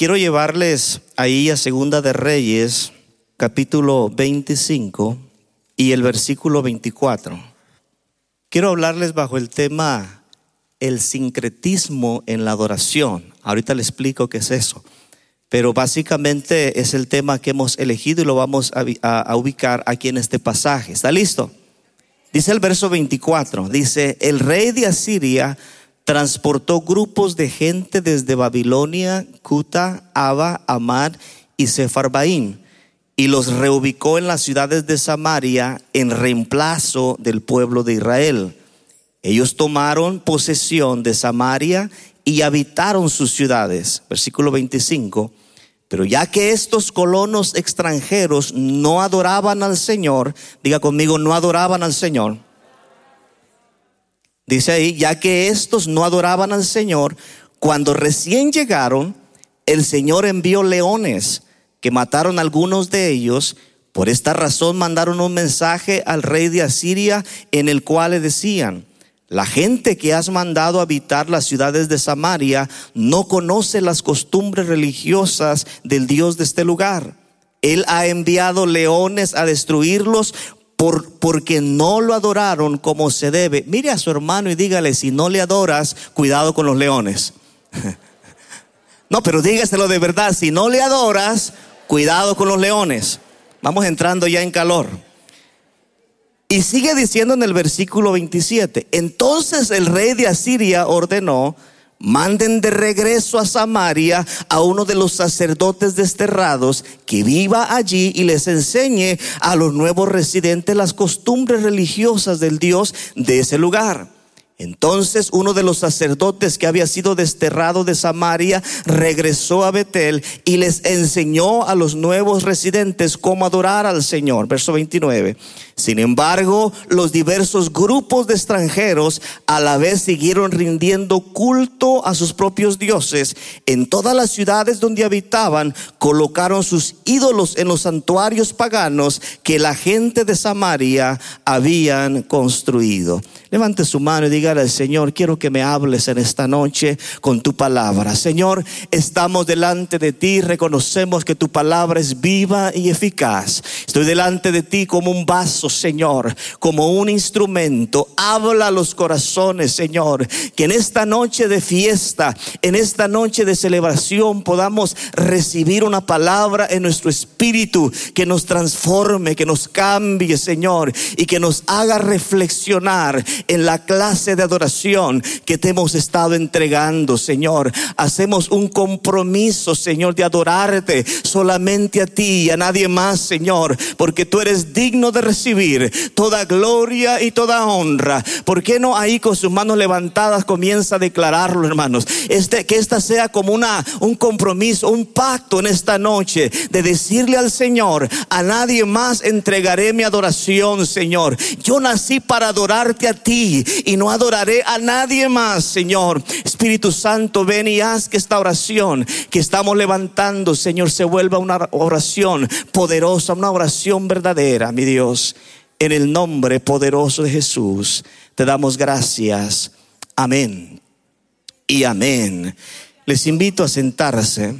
quiero llevarles ahí a Segunda de Reyes, capítulo 25 y el versículo 24. Quiero hablarles bajo el tema el sincretismo en la adoración. Ahorita le explico qué es eso. Pero básicamente es el tema que hemos elegido y lo vamos a, ubicar aquí en este pasaje. ¿Está listo? Dice el verso 24, dice, el rey de Asiria transportó grupos de gente desde Babilonia, Cuta, Aba, Amad y Sefarbaim y los reubicó en las ciudades de Samaria en reemplazo del pueblo de Israel. Ellos tomaron posesión de Samaria y habitaron sus ciudades. Versículo 25. Pero ya que estos colonos extranjeros no adoraban al Señor, diga conmigo, no adoraban al Señor Dice ahí, ya que estos no adoraban al Señor, cuando recién llegaron, el Señor envió leones que mataron a algunos de ellos. Por esta razón mandaron un mensaje al rey de Asiria en el cual le decían, la gente que has mandado a habitar las ciudades de Samaria no conoce las costumbres religiosas del Dios de este lugar. Él ha enviado leones a destruirlos porque no lo adoraron como se debe. Mire a su hermano y dígale, si no le adoras, cuidado con los leones. no, pero dígaselo de verdad, si no le adoras, cuidado con los leones. Vamos entrando ya en calor. Y sigue diciendo en el versículo 27, entonces el rey de Asiria ordenó manden de regreso a Samaria a uno de los sacerdotes desterrados que viva allí y les enseñe a los nuevos residentes las costumbres religiosas del Dios de ese lugar. Entonces uno de los sacerdotes que había sido desterrado de Samaria regresó a Betel y les enseñó a los nuevos residentes cómo adorar al Señor. Verso 29. Sin embargo, los diversos grupos de extranjeros a la vez siguieron rindiendo culto a sus propios dioses. En todas las ciudades donde habitaban, colocaron sus ídolos en los santuarios paganos que la gente de Samaria habían construido. Levante su mano y dígale al Señor, quiero que me hables en esta noche con tu palabra. Señor, estamos delante de ti, reconocemos que tu palabra es viva y eficaz. Estoy delante de ti como un vaso, Señor, como un instrumento. Habla a los corazones, Señor, que en esta noche de fiesta, en esta noche de celebración podamos recibir una palabra en nuestro espíritu que nos transforme, que nos cambie, Señor, y que nos haga reflexionar en la clase de adoración que te hemos estado entregando, Señor. Hacemos un compromiso, Señor, de adorarte solamente a ti y a nadie más, Señor, porque tú eres digno de recibir toda gloria y toda honra. ¿Por qué no ahí con sus manos levantadas comienza a declararlo, hermanos? Este, que esta sea como una, un compromiso, un pacto en esta noche de decirle al Señor, a nadie más entregaré mi adoración, Señor. Yo nací para adorarte a ti y no adoraré a nadie más, Señor. Espíritu Santo, ven y haz que esta oración que estamos levantando, Señor, se vuelva una oración poderosa, una oración verdadera, mi Dios. En el nombre poderoso de Jesús, te damos gracias. Amén. Y amén. Les invito a sentarse.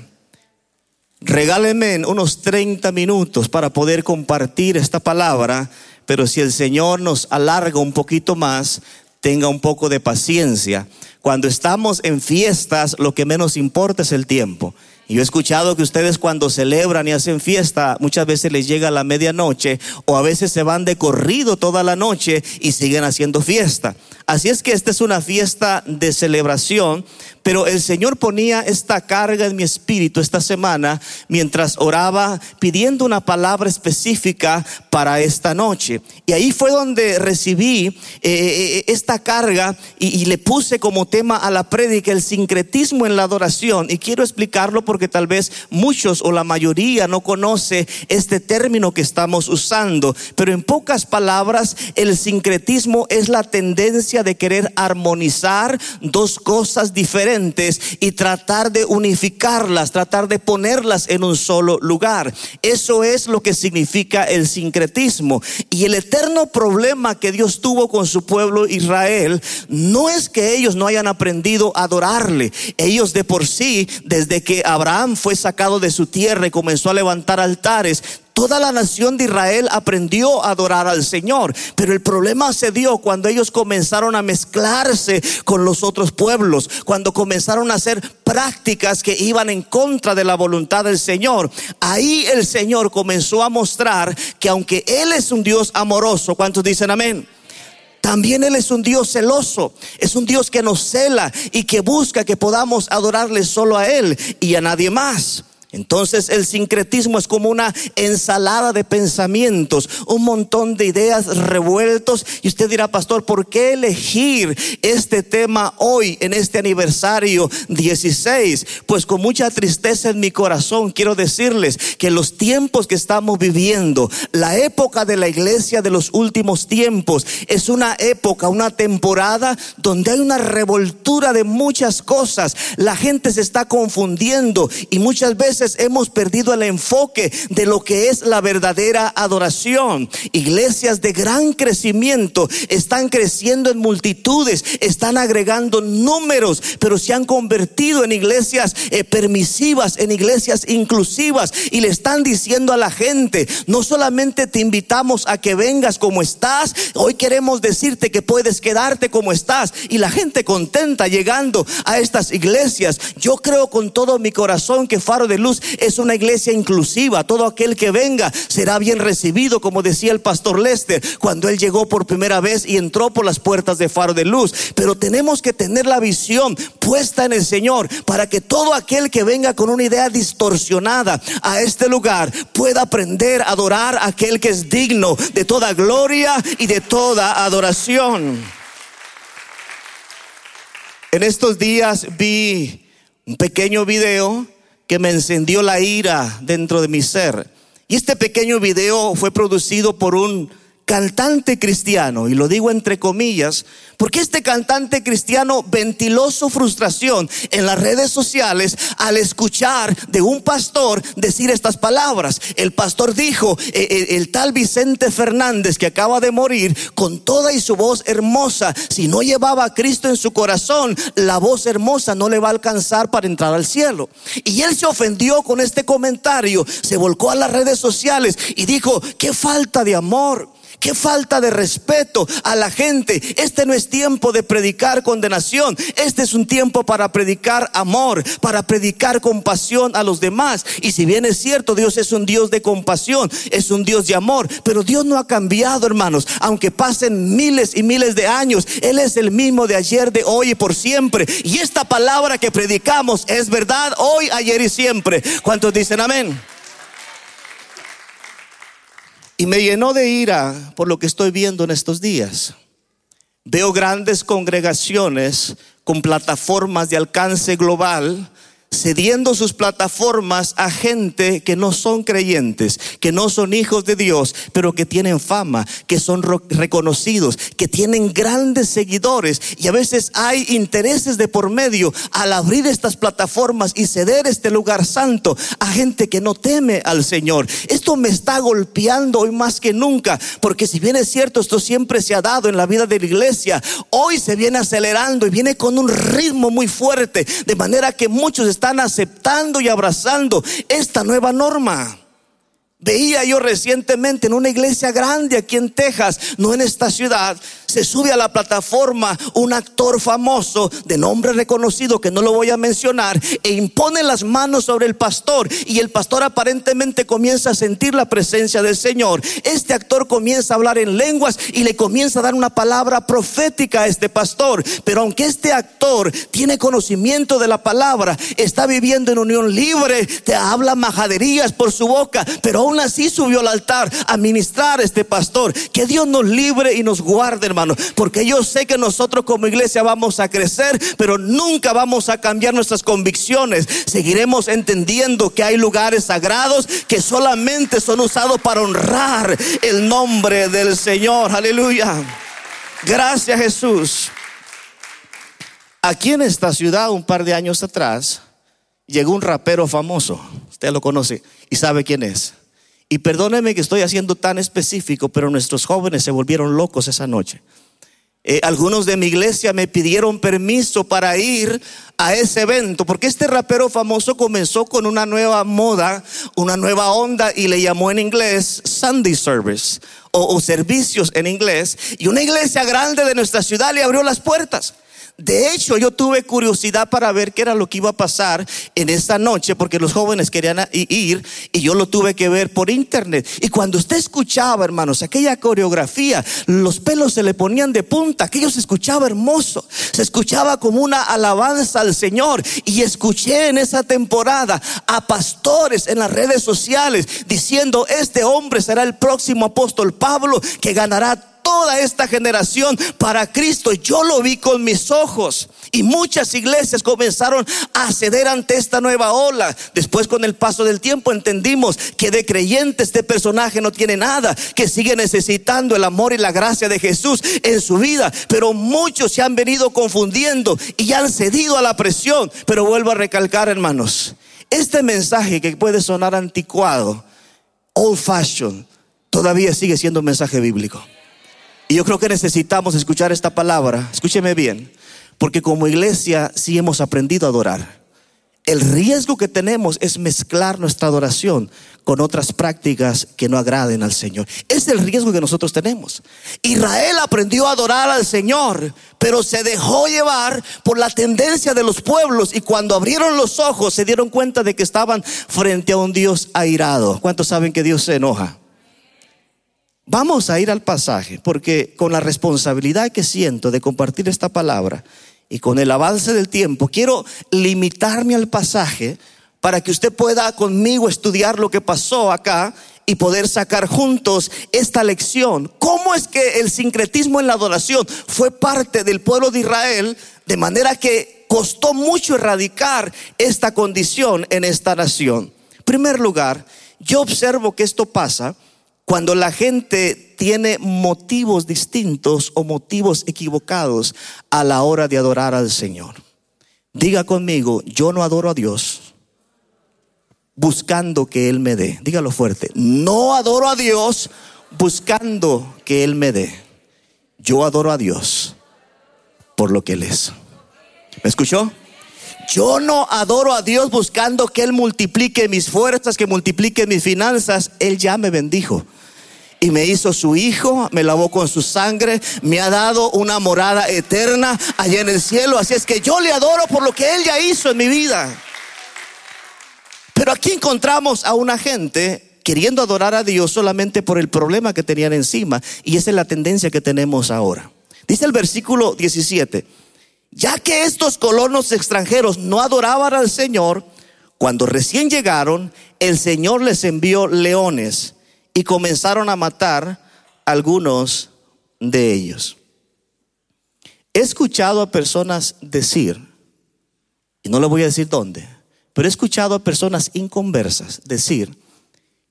Regálenme unos 30 minutos para poder compartir esta palabra pero si el Señor nos alarga un poquito más, tenga un poco de paciencia. Cuando estamos en fiestas, lo que menos importa es el tiempo. Yo he escuchado que ustedes cuando celebran y hacen fiesta, muchas veces les llega la medianoche o a veces se van de corrido toda la noche y siguen haciendo fiesta. Así es que esta es una fiesta de celebración, pero el Señor ponía esta carga en mi espíritu esta semana mientras oraba pidiendo una palabra específica para esta noche. Y ahí fue donde recibí eh, eh, esta carga y, y, le puse como tema a la prédica el sincretismo en la adoración. Y quiero explicarlo porque tal vez muchos o la mayoría no conoce este término que estamos usando. Pero en pocas palabras, el sincretismo es la tendencia de querer armonizar dos cosas diferentes y tratar de unificarlas, tratar de ponerlas en un solo lugar. Eso es lo que significa el sincretismo. Y el eterno problema que Dios tuvo con su pueblo Israel no es que ellos no hayan aprendido a adorarle. Ellos de por sí, desde que Abraham fue sacado de su tierra y comenzó a levantar altares, Toda la nación de Israel aprendió a adorar al Señor, pero el problema se dio cuando ellos comenzaron a mezclarse con los otros pueblos, cuando comenzaron a hacer prácticas que iban en contra de la voluntad del Señor. Ahí el Señor comenzó a mostrar que aunque Él es un Dios amoroso, ¿cuántos dicen amén? También Él es un Dios celoso, es un Dios que nos cela y que busca que podamos adorarle solo a Él y a nadie más. Entonces el sincretismo es como una ensalada de pensamientos, un montón de ideas revueltos. Y usted dirá, pastor, ¿por qué elegir este tema hoy en este aniversario 16? Pues con mucha tristeza en mi corazón quiero decirles que los tiempos que estamos viviendo, la época de la iglesia de los últimos tiempos, es una época, una temporada donde hay una revoltura de muchas cosas. La gente se está confundiendo y muchas veces hemos perdido el enfoque de lo que es la verdadera adoración. Iglesias de gran crecimiento están creciendo en multitudes, están agregando números, pero se han convertido en iglesias eh, permisivas, en iglesias inclusivas y le están diciendo a la gente, no solamente te invitamos a que vengas como estás, hoy queremos decirte que puedes quedarte como estás y la gente contenta llegando a estas iglesias. Yo creo con todo mi corazón que Faro de Luz es una iglesia inclusiva. Todo aquel que venga será bien recibido, como decía el pastor Lester cuando él llegó por primera vez y entró por las puertas de Faro de Luz. Pero tenemos que tener la visión puesta en el Señor para que todo aquel que venga con una idea distorsionada a este lugar pueda aprender a adorar a aquel que es digno de toda gloria y de toda adoración. En estos días vi un pequeño video que me encendió la ira dentro de mi ser. Y este pequeño video fue producido por un cantante cristiano, y lo digo entre comillas, porque este cantante cristiano ventiló su frustración en las redes sociales al escuchar de un pastor decir estas palabras. El pastor dijo, eh, eh, el, tal Vicente Fernández que acaba de morir, con toda y su voz hermosa, si no llevaba a Cristo en su corazón, la voz hermosa no le va a alcanzar para entrar al cielo. Y él se ofendió con este comentario, se volcó a las redes sociales y dijo, qué falta de amor. Qué falta de respeto a la gente. Este no es tiempo de predicar condenación. Este es un tiempo para predicar amor, para predicar compasión a los demás. Y si bien es cierto, Dios es un Dios de compasión, es un Dios de amor. Pero Dios no ha cambiado, hermanos. Aunque pasen miles y miles de años, Él es el mismo de ayer, de hoy y por siempre. Y esta palabra que predicamos es verdad hoy, ayer y siempre. ¿Cuántos dicen amén? Y me llenó de ira por lo que estoy viendo en estos días. Veo grandes congregaciones con plataformas de alcance global cediendo sus plataformas a gente que no son creyentes, que no son hijos de Dios, pero que tienen fama, que son reconocidos, que tienen grandes seguidores y a veces hay intereses de por medio al abrir estas plataformas y ceder este lugar santo a gente que no teme al Señor. Esto me está golpeando hoy más que nunca, porque si bien es cierto, esto siempre se ha dado en la vida de la iglesia, hoy se viene acelerando y viene con un ritmo muy fuerte, de manera que muchos están aceptando y abrazando esta nueva norma. Veía yo recientemente en una iglesia grande aquí en Texas, no en esta ciudad, se sube a la plataforma un actor famoso de nombre reconocido que no lo voy a mencionar e impone las manos sobre el pastor y el pastor aparentemente comienza a sentir la presencia del Señor. Este actor comienza a hablar en lenguas y le comienza a dar una palabra profética a este pastor. Pero aunque este actor tiene conocimiento de la palabra, está viviendo en unión libre, te habla majaderías por su boca, pero aún así subió al altar a ministrar a este pastor. Que Dios nos libre y nos guarde, hermano. Porque yo sé que nosotros como iglesia vamos a crecer, pero nunca vamos a cambiar nuestras convicciones. Seguiremos entendiendo que hay lugares sagrados que solamente son usados para honrar el nombre del Señor. Aleluya. Gracias Jesús. Aquí en esta ciudad, un par de años atrás, llegó un rapero famoso. Usted lo conoce y sabe quién es. Y perdóneme que estoy haciendo tan específico, pero nuestros jóvenes se volvieron locos esa noche. Eh, algunos de mi iglesia me pidieron permiso para ir a ese evento, porque este rapero famoso comenzó con una nueva moda, una nueva onda y le llamó en inglés Sunday Service o servicios en inglés. Y una iglesia grande de nuestra ciudad le abrió las puertas. De hecho, yo tuve curiosidad para ver qué era lo que iba a pasar en esa noche, porque los jóvenes querían ir y yo lo tuve que ver por internet. Y cuando usted escuchaba, hermanos, aquella coreografía, los pelos se le ponían de punta, aquello se escuchaba hermoso, se escuchaba como una alabanza al Señor. Y escuché en esa temporada a pastores en las redes sociales diciendo, este hombre será el próximo apóstol Pablo que ganará toda esta generación para Cristo. Yo lo vi con mis ojos. Y muchas iglesias comenzaron a ceder ante esta nueva ola. Después con el paso del tiempo entendimos que de creyente este personaje no tiene nada, que sigue necesitando el amor y la gracia de Jesús en su vida. Pero muchos se han venido confundiendo y han cedido a la presión. Pero vuelvo a recalcar, hermanos, este mensaje que puede sonar anticuado, old fashion, todavía sigue siendo un mensaje bíblico. Y yo creo que necesitamos escuchar esta palabra, escúcheme bien, porque como iglesia sí hemos aprendido a adorar. El riesgo que tenemos es mezclar nuestra adoración con otras prácticas que no agraden al Señor. Es el riesgo que nosotros tenemos. Israel aprendió a adorar al Señor, pero se dejó llevar por la tendencia de los pueblos y cuando abrieron los ojos se dieron cuenta de que estaban frente a un Dios airado. ¿Cuántos saben que Dios se enoja? Vamos a ir al pasaje, porque con la responsabilidad que siento de compartir esta palabra y con el avance del tiempo, quiero limitarme al pasaje para que usted pueda conmigo estudiar lo que pasó acá y poder sacar juntos esta lección. ¿Cómo es que el sincretismo en la adoración fue parte del pueblo de Israel de manera que costó mucho erradicar esta condición en esta nación? En primer lugar, yo observo que esto pasa cuando la gente tiene motivos distintos o motivos equivocados a la hora de adorar al Señor. Diga conmigo, yo no adoro a Dios buscando que Él me dé. Dígalo fuerte, no adoro a Dios buscando que Él me dé. Yo adoro a Dios por lo que Él es. ¿Me escuchó? Yo no adoro a Dios buscando que Él multiplique mis fuerzas, que multiplique mis finanzas. Él ya me bendijo y me hizo su hijo, me lavó con su sangre, me ha dado una morada eterna allá en el cielo. Así es que yo le adoro por lo que Él ya hizo en mi vida. Pero aquí encontramos a una gente queriendo adorar a Dios solamente por el problema que tenían encima. Y esa es la tendencia que tenemos ahora. Dice el versículo 17, ya que estos colonos extranjeros no adoraban al Señor, cuando recién llegaron, el Señor les envió leones y comenzaron a matar algunos de ellos. He escuchado a personas decir, y no le voy a decir dónde, pero he escuchado a personas inconversas decir,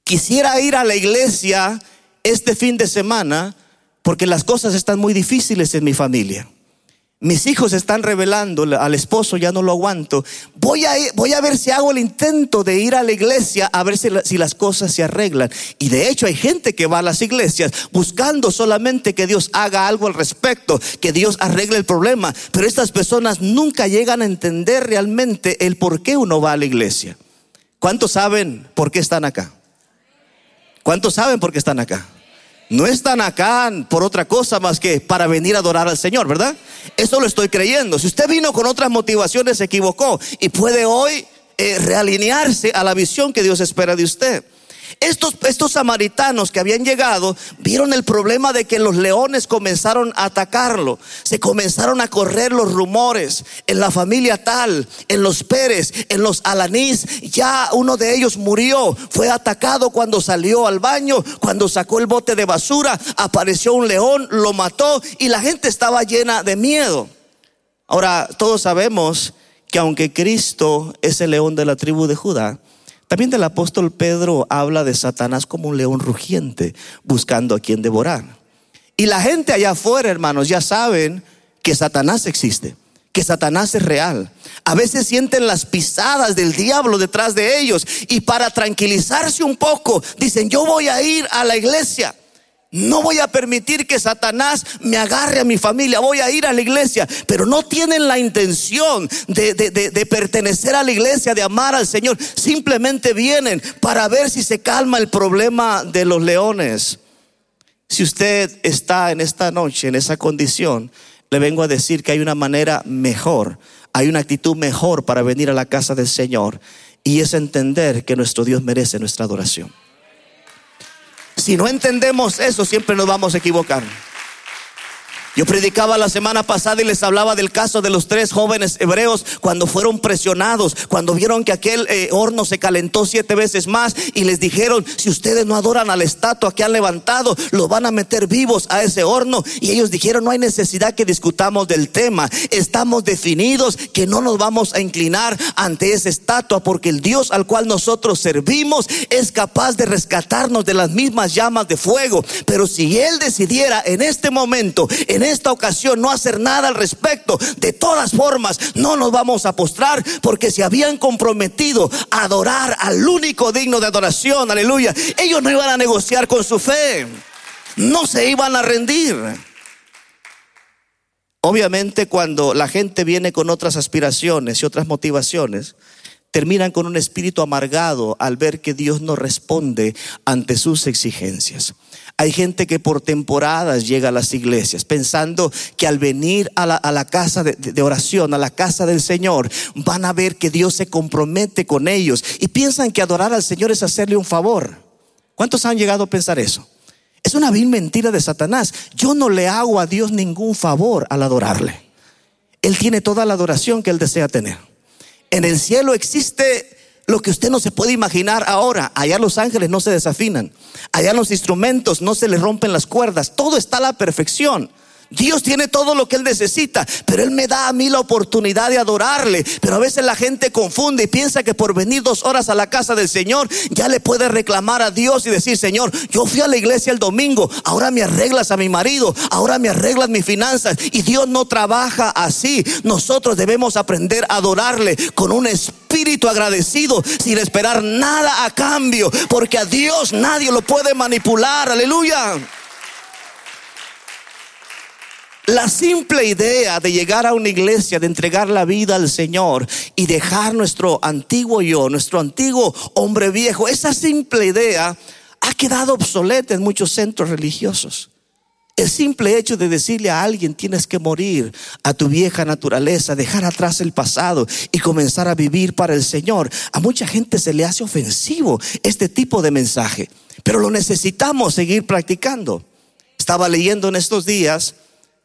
quisiera ir a la iglesia este fin de semana porque las cosas están muy difíciles en mi familia. Mis hijos están revelando al esposo, ya no lo aguanto. Voy a, voy a ver si hago el intento de ir a la iglesia a ver si, si, las cosas se arreglan. Y de hecho hay gente que va a las iglesias buscando solamente que Dios haga algo al respecto, que Dios arregle el problema. Pero estas personas nunca llegan a entender realmente el por qué uno va a la iglesia. ¿Cuántos saben por qué están acá? ¿Cuántos saben por qué están acá? No están acá por otra cosa más que para venir a adorar al Señor, ¿verdad? Eso lo estoy creyendo. Si usted vino con otras motivaciones, se equivocó y puede hoy eh, realinearse a la visión que Dios espera de usted. Estos, estos samaritanos que habían llegado vieron el problema de que los leones comenzaron a atacarlo. Se comenzaron a correr los rumores en la familia tal, en los Pérez, en los Alanís. Ya uno de ellos murió. Fue atacado cuando salió al baño, cuando sacó el bote de basura. Apareció un león, lo mató y la gente estaba llena de miedo. Ahora, todos sabemos que aunque Cristo es el león de la tribu de Judá, también del apóstol Pedro habla de Satanás como un león rugiente buscando a quien devorar. Y la gente allá afuera, hermanos, ya saben que Satanás existe, que Satanás es real. A veces sienten las pisadas del diablo detrás de ellos y para tranquilizarse un poco dicen, yo voy a ir a la iglesia. No voy a permitir que Satanás me agarre a mi familia. Voy a ir a la iglesia. Pero no tienen la intención de, de, pertenecer a la iglesia, de amar al Señor. Simplemente vienen para ver si se calma el problema de los leones. Si usted está en esta noche en esa condición, le vengo a decir que hay una manera mejor, hay una actitud mejor para venir a la casa del Señor. Y es entender que nuestro Dios merece nuestra adoración. Si no entendemos eso, siempre nos vamos a equivocar. Yo predicaba la semana pasada y les hablaba del caso de los tres jóvenes hebreos cuando fueron presionados, cuando vieron que aquel eh, horno se calentó siete veces más y les dijeron, si ustedes no adoran a la estatua que han levantado, los van a meter vivos a ese horno. Y ellos dijeron, no hay necesidad que discutamos del tema, estamos definidos que no nos vamos a inclinar ante esa estatua porque el Dios al cual nosotros servimos es capaz de rescatarnos de las mismas llamas de fuego. Pero si Él decidiera en este momento, en esta ocasión no hacer nada al respecto. De todas formas, no nos vamos a postrar porque se habían comprometido a adorar al único digno de adoración. Aleluya. Ellos no iban a negociar con su fe. No se iban a rendir. Obviamente cuando la gente viene con otras aspiraciones y otras motivaciones, terminan con un espíritu amargado al ver que Dios no responde ante sus exigencias. Hay gente que por temporadas llega a las iglesias pensando que al venir a la, casa de, de, oración, a la casa del Señor, van a ver que Dios se compromete con ellos y piensan que adorar al Señor es hacerle un favor. ¿Cuántos han llegado a pensar eso? Es una vil mentira de Satanás. Yo no le hago a Dios ningún favor al adorarle. Él tiene toda la adoración que él desea tener. En el cielo existe lo que usted no se puede imaginar ahora. Allá los ángeles no se desafinan. Allá los instrumentos no se les rompen las cuerdas. Todo está a la perfección. Dios tiene todo lo que Él necesita, pero Él me da a mí la oportunidad de adorarle. Pero a veces la gente confunde y piensa que por venir dos horas a la casa del Señor ya le puede reclamar a Dios y decir, Señor, yo fui a la iglesia el domingo, ahora me arreglas a mi marido, ahora me arreglas mis finanzas. Y Dios no trabaja así. Nosotros debemos aprender a adorarle con un espíritu agradecido, sin esperar nada a cambio, porque a Dios nadie lo puede manipular. Aleluya. La simple idea de llegar a una iglesia, de entregar la vida al Señor y dejar nuestro antiguo yo, nuestro antiguo hombre viejo, esa simple idea ha quedado obsoleta en muchos centros religiosos. El simple hecho de decirle a alguien tienes que morir a tu vieja naturaleza, dejar atrás el pasado y comenzar a vivir para el Señor, a mucha gente se le hace ofensivo este tipo de mensaje, pero lo necesitamos seguir practicando. Estaba leyendo en estos días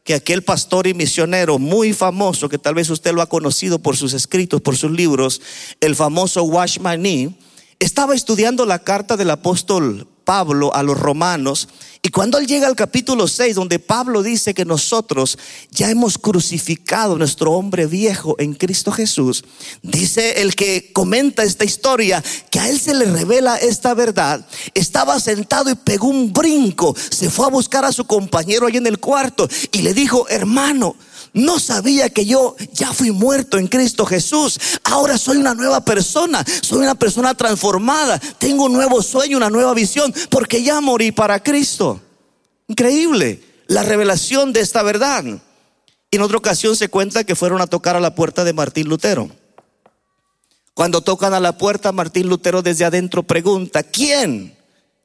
que aquel pastor y misionero muy famoso, que tal vez usted lo ha conocido por sus escritos, por sus libros, el famoso Washmani, estaba estudiando la carta del apóstol Pablo a los romanos. Y cuando él llega al capítulo 6, donde Pablo dice que nosotros ya hemos crucificado nuestro hombre viejo en Cristo Jesús, dice el que comenta esta historia que a él se le revela esta verdad. Estaba sentado y pegó un brinco, se fue a buscar a su compañero ahí en el cuarto y le dijo, hermano, no sabía que yo ya fui muerto en Cristo Jesús. Ahora soy una nueva persona. Soy una persona transformada. Tengo un nuevo sueño, una nueva visión. Porque ya morí para Cristo. Increíble la revelación de esta verdad. Y en otra ocasión se cuenta que fueron a tocar a la puerta de Martín Lutero. Cuando tocan a la puerta, Martín Lutero desde adentro pregunta, ¿quién?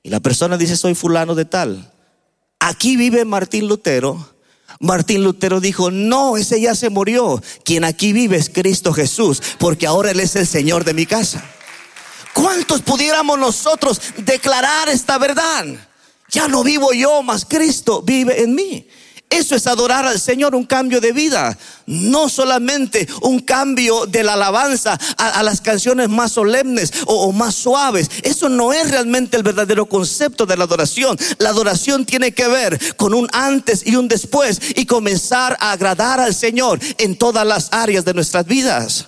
Y la persona dice, soy fulano de tal. Aquí vive Martín Lutero Martín Lutero dijo, no, ese ya se murió. Quien aquí vive es Cristo Jesús, porque ahora Él es el Señor de mi casa. ¿Cuántos pudiéramos nosotros declarar esta verdad? Ya no vivo yo, mas Cristo vive en mí. Eso es adorar al Señor, un cambio de vida. No solamente un cambio de la alabanza a, las canciones más solemnes o, más suaves. Eso no es realmente el verdadero concepto de la adoración. La adoración tiene que ver con un antes y un después y comenzar a agradar al Señor en todas las áreas de nuestras vidas.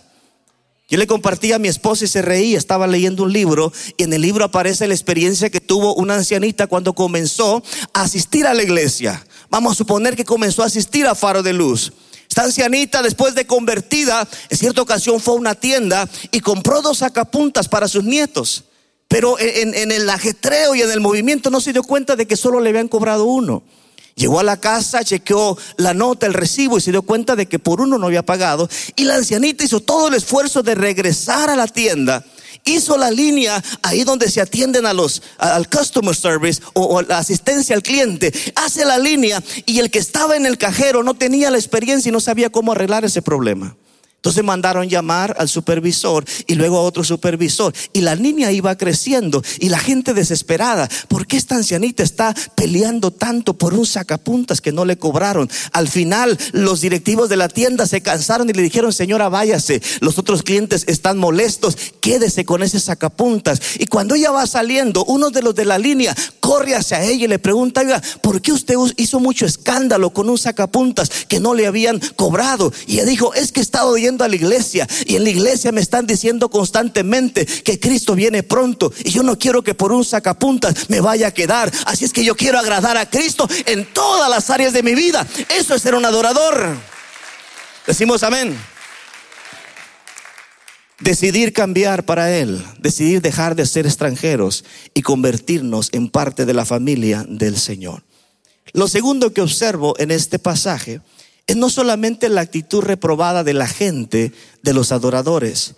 Yo le compartí a mi esposa y se reía, estaba leyendo un libro y en el libro aparece la experiencia que tuvo una ancianita cuando comenzó a asistir a la iglesia Vamos a suponer que comenzó a asistir a Faro de Luz. Esta ancianita, después de convertida, en cierta ocasión fue a una tienda y compró dos sacapuntas para sus nietos. Pero en, en, el ajetreo y en el movimiento no se dio cuenta de que solo le habían cobrado uno. Llegó a la casa, chequeó la nota, el recibo y se dio cuenta de que por uno no había pagado. Y la ancianita hizo todo el esfuerzo de regresar a la tienda hizo la línea ahí donde se atienden a los, al customer service o, la asistencia al cliente, hace la línea y el que estaba en el cajero no tenía la experiencia y no sabía cómo arreglar ese problema. Entonces mandaron llamar al supervisor y luego a otro supervisor. Y la niña iba creciendo y la gente desesperada. ¿Por qué esta ancianita está peleando tanto por un sacapuntas que no le cobraron? Al final los directivos de la tienda se cansaron y le dijeron, señora, váyase. Los otros clientes están molestos. Quédese con ese sacapuntas. Y cuando ella va saliendo, uno de los de la línea corre hacia ella y le pregunta, ¿por qué usted hizo mucho escándalo con un sacapuntas que no le habían cobrado? Y ella dijo, es que he estado oyendo a la iglesia y en la iglesia me están diciendo constantemente que Cristo viene pronto y yo no quiero que por un sacapuntas me vaya a quedar. Así es que yo quiero agradar a Cristo en todas las áreas de mi vida. Eso es ser un adorador. Decimos amén. Decidir cambiar para Él, decidir dejar de ser extranjeros y convertirnos en parte de la familia del Señor. Lo segundo que observo en este pasaje es no solamente la actitud reprobada de la gente, de los adoradores.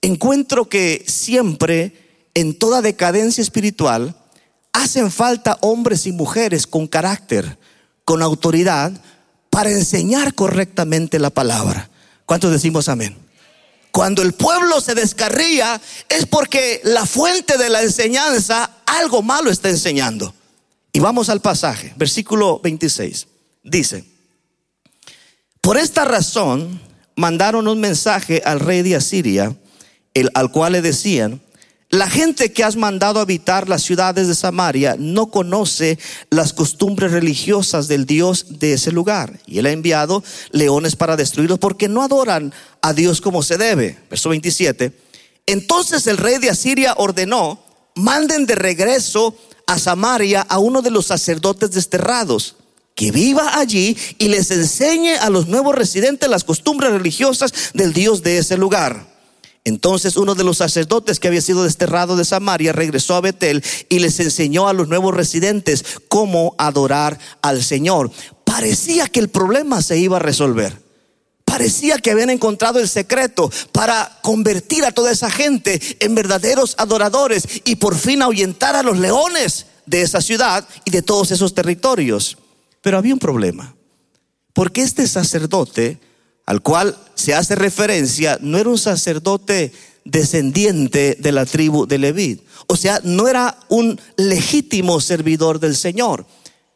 Encuentro que siempre, en toda decadencia espiritual, hacen falta hombres y mujeres con carácter, con autoridad, para enseñar correctamente la palabra. ¿Cuántos decimos amén? Cuando el pueblo se descarría es porque la fuente de la enseñanza algo malo está enseñando. Y vamos al pasaje, versículo 26. Dice, por esta razón mandaron un mensaje al rey de Asiria, al cual le decían, la gente que has mandado a habitar las ciudades de Samaria no conoce las costumbres religiosas del Dios de ese lugar. Y él ha enviado leones para destruirlos porque no adoran a Dios como se debe. Verso 27. Entonces el rey de Asiria ordenó, manden de regreso a Samaria a uno de los sacerdotes desterrados que viva allí y les enseñe a los nuevos residentes las costumbres religiosas del Dios de ese lugar. Entonces uno de los sacerdotes que había sido desterrado de Samaria regresó a Betel y les enseñó a los nuevos residentes cómo adorar al Señor. Parecía que el problema se iba a resolver. Parecía que habían encontrado el secreto para convertir a toda esa gente en verdaderos adoradores y por fin ahuyentar a los leones de esa ciudad y de todos esos territorios. Pero había un problema, porque este sacerdote al cual se hace referencia no era un sacerdote descendiente de la tribu de Leví, o sea, no era un legítimo servidor del Señor.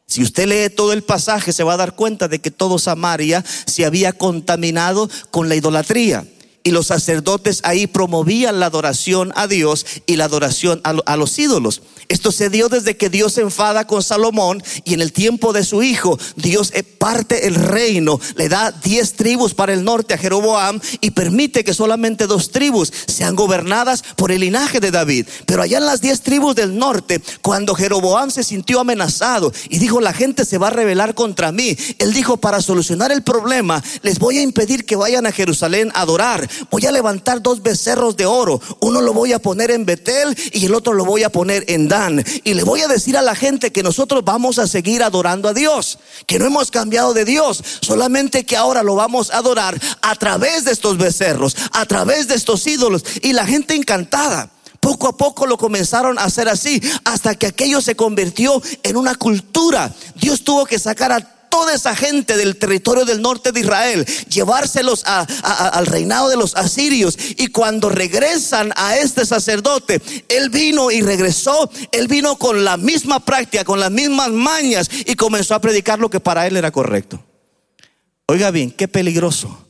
Si usted lee todo el pasaje se va a dar cuenta de que todo Samaria se había contaminado con la idolatría y los sacerdotes ahí promovían la adoración a Dios y la adoración a, los ídolos. Esto se dio desde que Dios se enfada con Salomón y en el tiempo de su hijo Dios parte el reino, le da diez tribus para el norte a Jeroboam y permite que solamente dos tribus sean gobernadas por el linaje de David. Pero allá en las diez tribus del norte, cuando Jeroboam se sintió amenazado y dijo la gente se va a rebelar contra mí, él dijo para solucionar el problema les voy a impedir que vayan a Jerusalén a adorar voy a levantar dos becerros de oro. Uno lo voy a poner en Betel y el otro lo voy a poner en Dan. Y le voy a decir a la gente que nosotros vamos a seguir adorando a Dios, que no hemos cambiado de Dios, solamente que ahora lo vamos a adorar a través de estos becerros, a través de estos ídolos. Y la gente encantada. Poco a poco lo comenzaron a hacer así, hasta que aquello se convirtió en una cultura. Dios tuvo que sacar a toda esa gente del territorio del norte de Israel, llevárselos al reinado de los asirios. Y cuando regresan a este sacerdote, él vino y regresó, él vino con la misma práctica, con las mismas mañas y comenzó a predicar lo que para él era correcto. Oiga bien, qué peligroso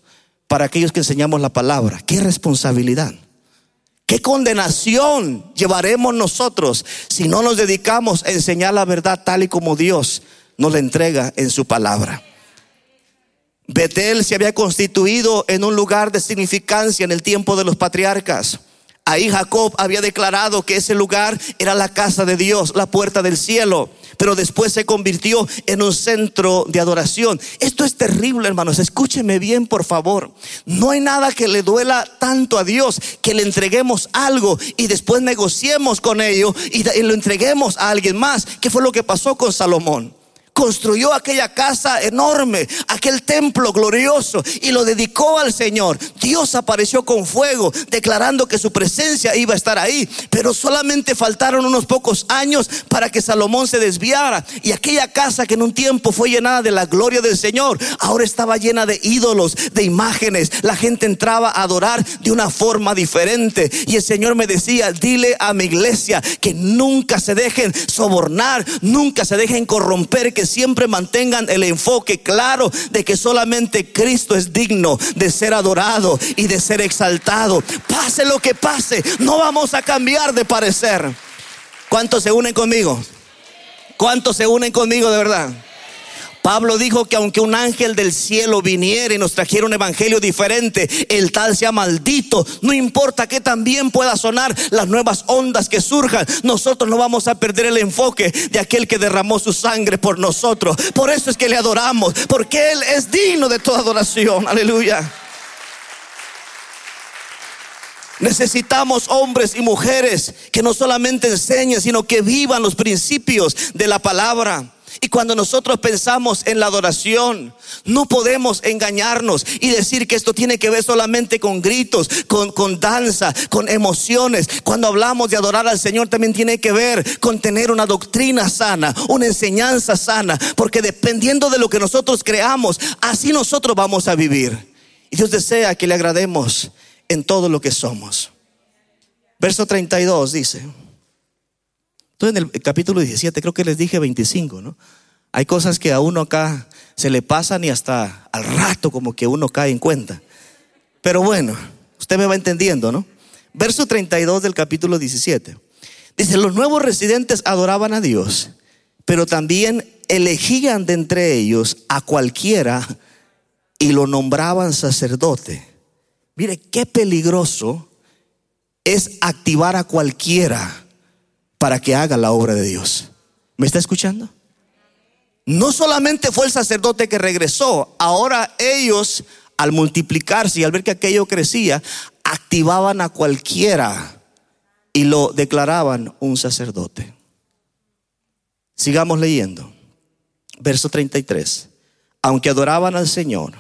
para aquellos que enseñamos la palabra, qué responsabilidad. ¿Qué condenación llevaremos nosotros si no nos dedicamos a enseñar la verdad tal y como Dios nos la entrega en su palabra. Betel se había constituido en un lugar de significancia en el tiempo de los patriarcas. Ahí Jacob había declarado que ese lugar era la casa de Dios, la puerta del cielo, pero después se convirtió en un centro de adoración. Esto es terrible, hermanos. Escúcheme bien, por favor. No hay nada que le duela tanto a Dios que le entreguemos algo y después negociemos con ello y lo entreguemos a alguien más. ¿Qué fue lo que pasó con Salomón? Construyó aquella casa enorme, aquel templo glorioso y lo dedicó al Señor. Dios apareció con fuego, declarando que su presencia iba a estar ahí, pero solamente faltaron unos pocos años para que Salomón se desviara y aquella casa que en un tiempo fue llenada de la gloria del Señor, ahora estaba llena de ídolos, de imágenes. La gente entraba a adorar de una forma diferente y el Señor me decía, dile a mi iglesia que nunca se dejen sobornar, nunca se dejen corromper, que siempre mantengan el enfoque claro de que solamente Cristo es digno de ser adorado y de ser exaltado. Pase lo que pase, no vamos a cambiar de parecer. ¿Cuántos se unen conmigo? ¿Cuántos se unen conmigo de verdad? Pablo dijo que aunque un ángel del cielo viniera y nos trajera un evangelio diferente, el tal sea maldito. No importa que también pueda sonar las nuevas ondas que surjan, nosotros no vamos a perder el enfoque de aquel que derramó su sangre por nosotros. Por eso es que le adoramos, porque Él es digno de toda adoración. Aleluya. Necesitamos hombres y mujeres que no solamente enseñen, sino que vivan los principios de la palabra. Y cuando nosotros pensamos en la adoración, no podemos engañarnos y decir que esto tiene que ver solamente con gritos, con, con, danza, con emociones. Cuando hablamos de adorar al Señor también tiene que ver con tener una doctrina sana, una enseñanza sana, porque dependiendo de lo que nosotros creamos, así nosotros vamos a vivir. Y Dios desea que le agrademos en todo lo que somos. Verso 32 dice. Entonces en el capítulo 17, creo que les dije 25, ¿no? Hay cosas que a uno acá se le pasan y hasta al rato como que uno cae en cuenta. Pero bueno, usted me va entendiendo, ¿no? Verso 32 del capítulo 17. Dice, los nuevos residentes adoraban a Dios, pero también elegían de entre ellos a cualquiera y lo nombraban sacerdote. Mire, qué peligroso es activar a cualquiera para que haga la obra de Dios. ¿Me está escuchando? No solamente fue el sacerdote que regresó, ahora ellos al multiplicarse y al ver que aquello crecía, activaban a cualquiera y lo declaraban un sacerdote. Sigamos leyendo. Verso 33. Aunque adoraban al Señor,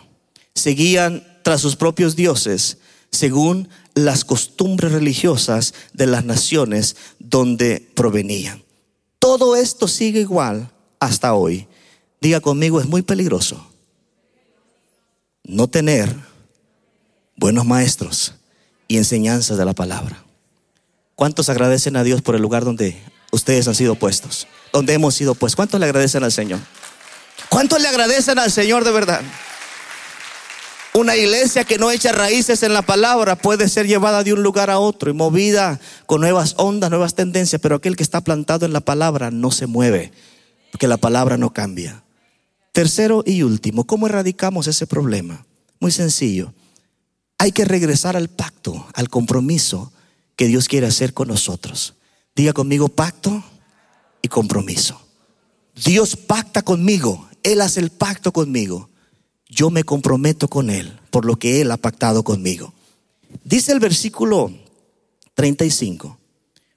seguían tras sus propios dioses según las costumbres religiosas de las naciones donde provenían. Todo esto sigue igual hasta hoy. Diga conmigo, es muy peligroso no tener buenos maestros y enseñanzas de la palabra. ¿Cuántos agradecen a Dios por el lugar donde ustedes han sido puestos? Donde hemos sido puestos. ¿Cuántos le agradecen al Señor? ¿Cuántos le agradecen al Señor de verdad? Una iglesia que no echa raíces en la palabra puede ser llevada de un lugar a otro y movida con nuevas ondas, nuevas tendencias, pero aquel que está plantado en la palabra no se mueve, porque la palabra no cambia. Tercero y último, ¿cómo erradicamos ese problema? Muy sencillo. Hay que regresar al pacto, al compromiso que Dios quiere hacer con nosotros. Diga conmigo pacto y compromiso. Dios pacta conmigo, Él hace el pacto conmigo yo me comprometo con Él por lo que Él ha pactado conmigo. Dice el versículo 35,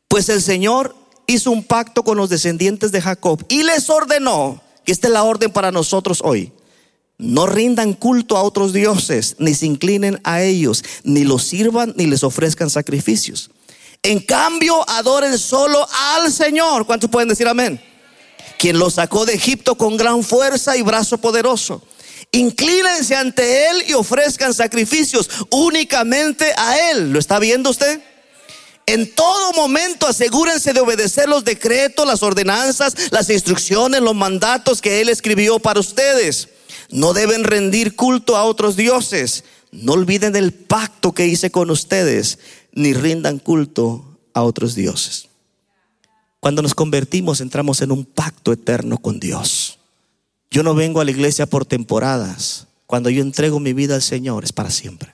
pues el Señor hizo un pacto con los descendientes de Jacob y les ordenó, que esta es la orden para nosotros hoy, no rindan culto a otros dioses, ni se inclinen a ellos, ni los sirvan, ni les ofrezcan sacrificios. En cambio, adoren solo al Señor. ¿Cuántos pueden decir amén? Quien los sacó de Egipto con gran fuerza y brazo poderoso Inclínense ante Él y ofrezcan sacrificios únicamente a Él. ¿Lo está viendo usted? En todo momento asegúrense de obedecer los decretos, las ordenanzas, las instrucciones, los mandatos que Él escribió para ustedes. No deben rendir culto a otros dioses. No olviden el pacto que hice con ustedes, ni rindan culto a otros dioses. Cuando nos convertimos entramos en un pacto eterno con Dios. Yo no vengo a la iglesia por temporadas. Cuando yo entrego mi vida al Señor es para siempre.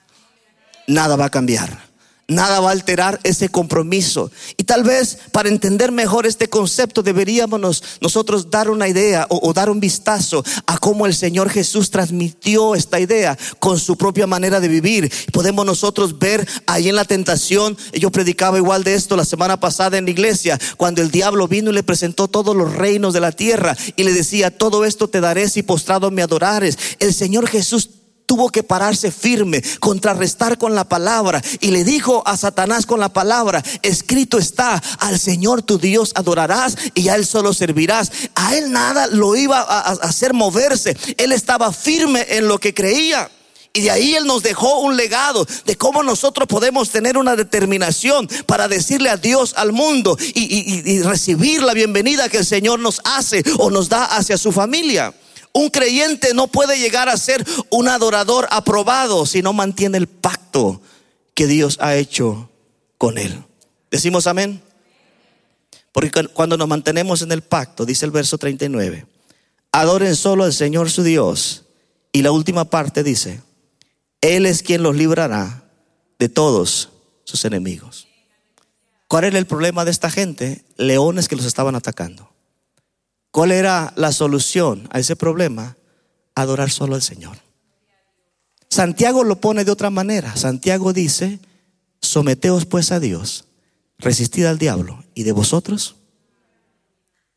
Nada va a cambiar. Nada va a alterar ese compromiso. Y tal vez para entender mejor este concepto deberíamos nosotros dar una idea o, dar un vistazo a cómo el Señor Jesús transmitió esta idea con su propia manera de vivir. Podemos nosotros ver ahí en la tentación, yo predicaba igual de esto la semana pasada en la iglesia, cuando el diablo vino y le presentó todos los reinos de la tierra y le decía, todo esto te daré si postrado me adorares. El Señor Jesús tuvo que pararse firme, contrarrestar con la palabra y le dijo a Satanás con la palabra, escrito está, al Señor tu Dios adorarás y a Él solo servirás. A Él nada lo iba a hacer moverse, Él estaba firme en lo que creía. Y de ahí Él nos dejó un legado de cómo nosotros podemos tener una determinación para decirle a Dios al mundo y, y recibir la bienvenida que el Señor nos hace o nos da hacia su familia. Un creyente no puede llegar a ser un adorador aprobado si no mantiene el pacto que Dios ha hecho con él. Decimos amén. Porque cuando nos mantenemos en el pacto, dice el verso 39, adoren solo al Señor su Dios. Y la última parte dice, Él es quien los librará de todos sus enemigos. ¿Cuál era el problema de esta gente? Leones que los estaban atacando. ¿Cuál era la solución a ese problema? Adorar solo al Señor. Santiago lo pone de otra manera. Santiago dice, someteos pues a Dios, resistid al diablo y de vosotros.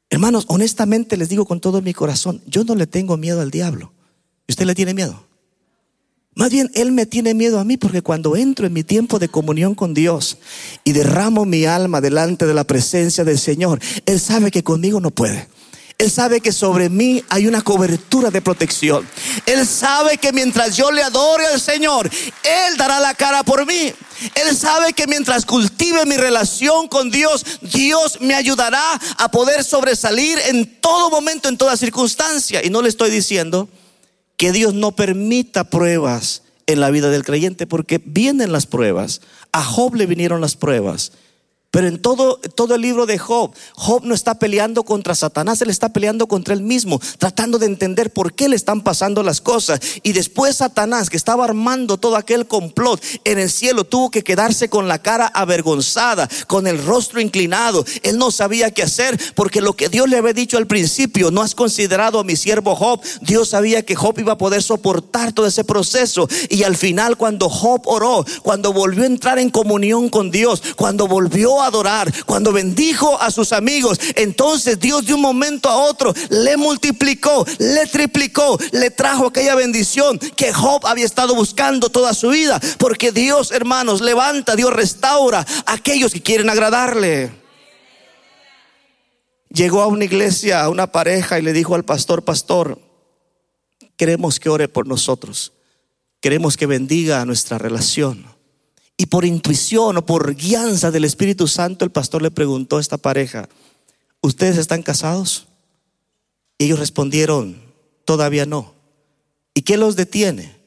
Hermanos, honestamente les digo con todo mi corazón, yo no le tengo miedo al diablo. ¿Y usted le tiene miedo? Más bien, Él me tiene miedo a mí porque cuando entro en mi tiempo de comunión con Dios y derramo mi alma delante de la presencia del Señor, Él sabe que conmigo no puede. Él sabe que sobre mí hay una cobertura de protección. Él sabe que mientras yo le adore al Señor, Él dará la cara por mí. Él sabe que mientras cultive mi relación con Dios, Dios me ayudará a poder sobresalir en todo momento, en toda circunstancia. Y no le estoy diciendo que Dios no permita pruebas en la vida del creyente, porque vienen las pruebas. A Job le vinieron las pruebas. Pero en todo, todo el libro de Job, Job no está peleando contra Satanás, él está peleando contra él mismo, tratando de entender por qué le están pasando las cosas. Y después Satanás, que estaba armando todo aquel complot en el cielo, tuvo que quedarse con la cara avergonzada, con el rostro inclinado. Él no sabía qué hacer porque lo que Dios le había dicho al principio, no has considerado a mi siervo Job. Dios sabía que Job iba a poder soportar todo ese proceso. Y al final, cuando Job oró, cuando volvió a entrar en comunión con Dios, cuando volvió adorar, cuando bendijo a sus amigos, entonces Dios de un momento a otro le multiplicó, le triplicó, le trajo aquella bendición que Job había estado buscando toda su vida. Porque Dios, hermanos, levanta, Dios restaura a aquellos que quieren agradarle. Llegó a una iglesia, a una pareja y le dijo al pastor, pastor, queremos que ore por nosotros. Queremos que bendiga nuestra relación. Y por intuición o por guianza del Espíritu Santo, el pastor le preguntó a esta pareja, ¿ustedes están casados? Y ellos respondieron, todavía no. ¿Y qué los detiene?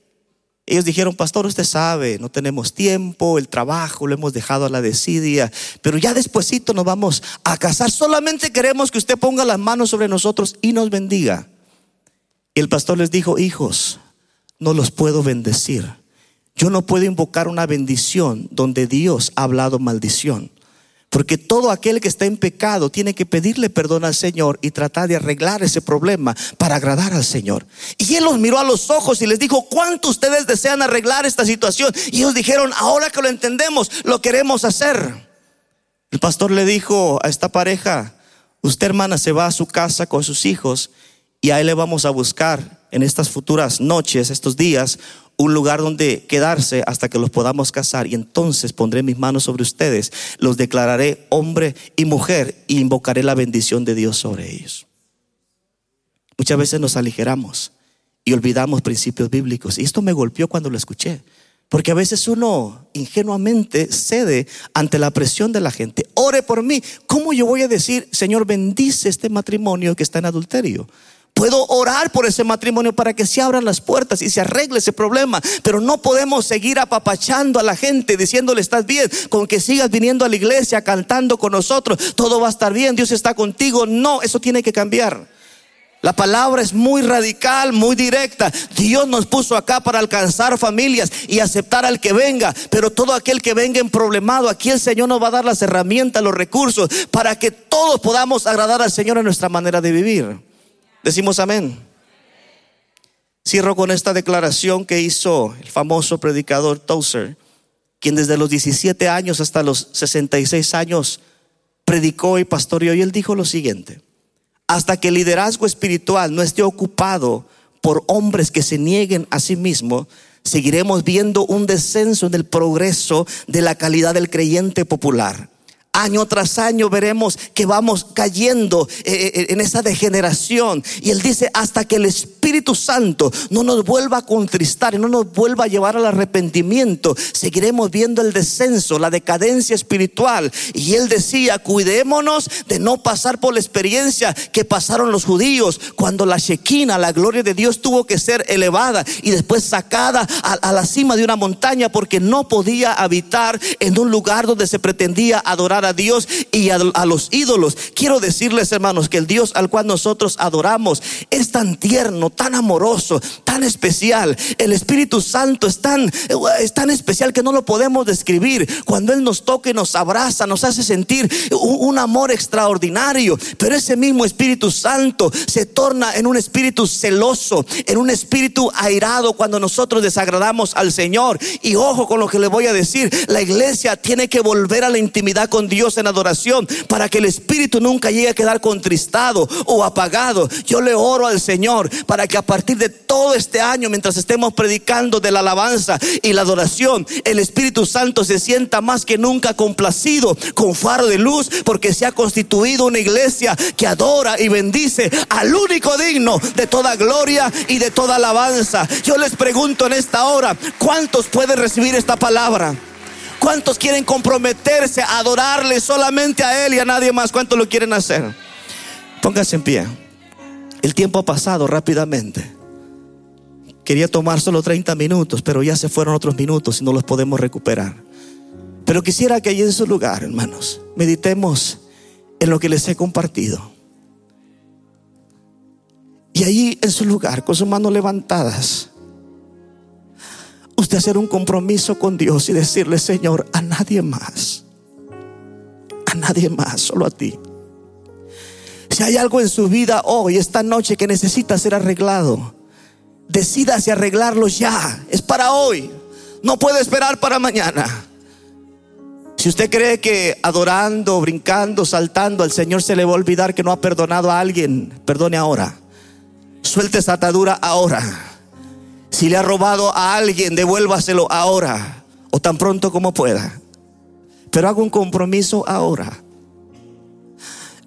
Ellos dijeron, pastor, usted sabe, no tenemos tiempo, el trabajo lo hemos dejado a la desidia, pero ya despuesito nos vamos a casar. Solamente queremos que usted ponga las manos sobre nosotros y nos bendiga. Y el pastor les dijo, hijos, no los puedo bendecir yo no puedo invocar una bendición donde Dios ha hablado maldición. Porque todo aquel que está en pecado tiene que pedirle perdón al Señor y tratar de arreglar ese problema para agradar al Señor. Y Él los miró a los ojos y les dijo, ¿cuánto ustedes desean arreglar esta situación? Y ellos dijeron, ahora que lo entendemos, lo queremos hacer. El pastor le dijo a esta pareja, usted hermana se va a su casa con sus hijos y ahí le vamos a buscar en estas futuras noches, estos días, un lugar donde quedarse hasta que los podamos casar y entonces pondré mis manos sobre ustedes, los declararé hombre y mujer y invocaré la bendición de Dios sobre ellos. Muchas veces nos aligeramos y olvidamos principios bíblicos y esto me golpeó cuando lo escuché. Porque a veces uno ingenuamente cede ante la presión de la gente. Ore por mí. ¿Cómo yo voy a decir, Señor, bendice este matrimonio que está en adulterio? Puedo orar por ese matrimonio para que se abran las puertas y se arregle ese problema. Pero no podemos seguir apapachando a la gente diciéndole estás bien, con que sigas viniendo a la iglesia cantando con nosotros, todo va a estar bien, Dios está contigo. No, eso tiene que cambiar. La palabra es muy radical, muy directa. Dios nos puso acá para alcanzar familias y aceptar al que venga. Pero todo aquel que venga en problemado, aquí el Señor nos va a dar las herramientas, los recursos, para que todos podamos agradar al Señor en nuestra manera de vivir. Decimos amén. Cierro con esta declaración que hizo el famoso predicador Tozer, quien desde los 17 años hasta los 66 años predicó y pastoreó. Y él dijo lo siguiente hasta que el liderazgo espiritual no esté ocupado por hombres que se nieguen a sí mismos, seguiremos viendo un descenso en el progreso de la calidad del creyente popular. Año tras año veremos que vamos cayendo eh, eh, en esa degeneración. Y Él dice, hasta que el Espíritu Santo no nos vuelva a contristar y no nos vuelva a llevar al arrepentimiento, seguiremos viendo el descenso, la decadencia espiritual. Y Él decía, cuidémonos de no pasar por la experiencia que pasaron los judíos cuando la Shekinah, la gloria de Dios, tuvo que ser elevada y después sacada a la cima de una montaña porque no podía habitar en un lugar donde se pretendía adorar a Dios y a, los ídolos. Quiero decirles, hermanos, que el Dios al cual nosotros adoramos es tan tierno, tan amoroso, tan especial. El Espíritu Santo es tan, es tan especial que no lo podemos describir. Cuando Él nos toca y nos abraza, nos hace sentir un, un amor extraordinario. Pero ese mismo Espíritu Santo se torna en un espíritu celoso, en un espíritu airado cuando nosotros desagradamos al Señor. Y ojo con lo que le voy a decir, la iglesia tiene que volver a la intimidad con Dios en adoración para que el espíritu nunca llegue a quedar contristado o apagado. Yo le oro al Señor para que a partir de todo este año, mientras estemos predicando de la alabanza y la adoración, el Espíritu Santo se sienta más que nunca complacido con faro de luz porque se ha constituido una iglesia que adora y bendice al único digno de toda gloria y de toda alabanza. Yo les pregunto en esta hora, ¿cuántos pueden recibir esta palabra? ¿Cuántos quieren comprometerse a adorarle solamente a Él y a nadie más? ¿Cuántos lo quieren hacer? Pónganse en pie. El tiempo ha pasado rápidamente. Quería tomar solo 30 minutos, pero ya se fueron otros minutos y no los podemos recuperar. Pero quisiera que allí en su lugar, hermanos, meditemos en lo que les he compartido. Y ahí en su lugar, con sus manos levantadas, usted hacer un compromiso con Dios y decirle, Señor, a nadie más, a nadie más, solo a ti. Si hay algo en su vida hoy, esta noche, que necesita ser arreglado, decídase arreglarlo ya. Es para hoy. No puede esperar para mañana. Si usted cree que adorando, brincando, saltando, al Señor se le va a olvidar que no ha perdonado a alguien, perdone ahora. Suelte esa atadura ahora. Si le ha robado a alguien, devuélvaselo ahora o tan pronto como pueda. Pero haga un compromiso ahora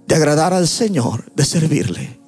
de agradar al Señor, de servirle.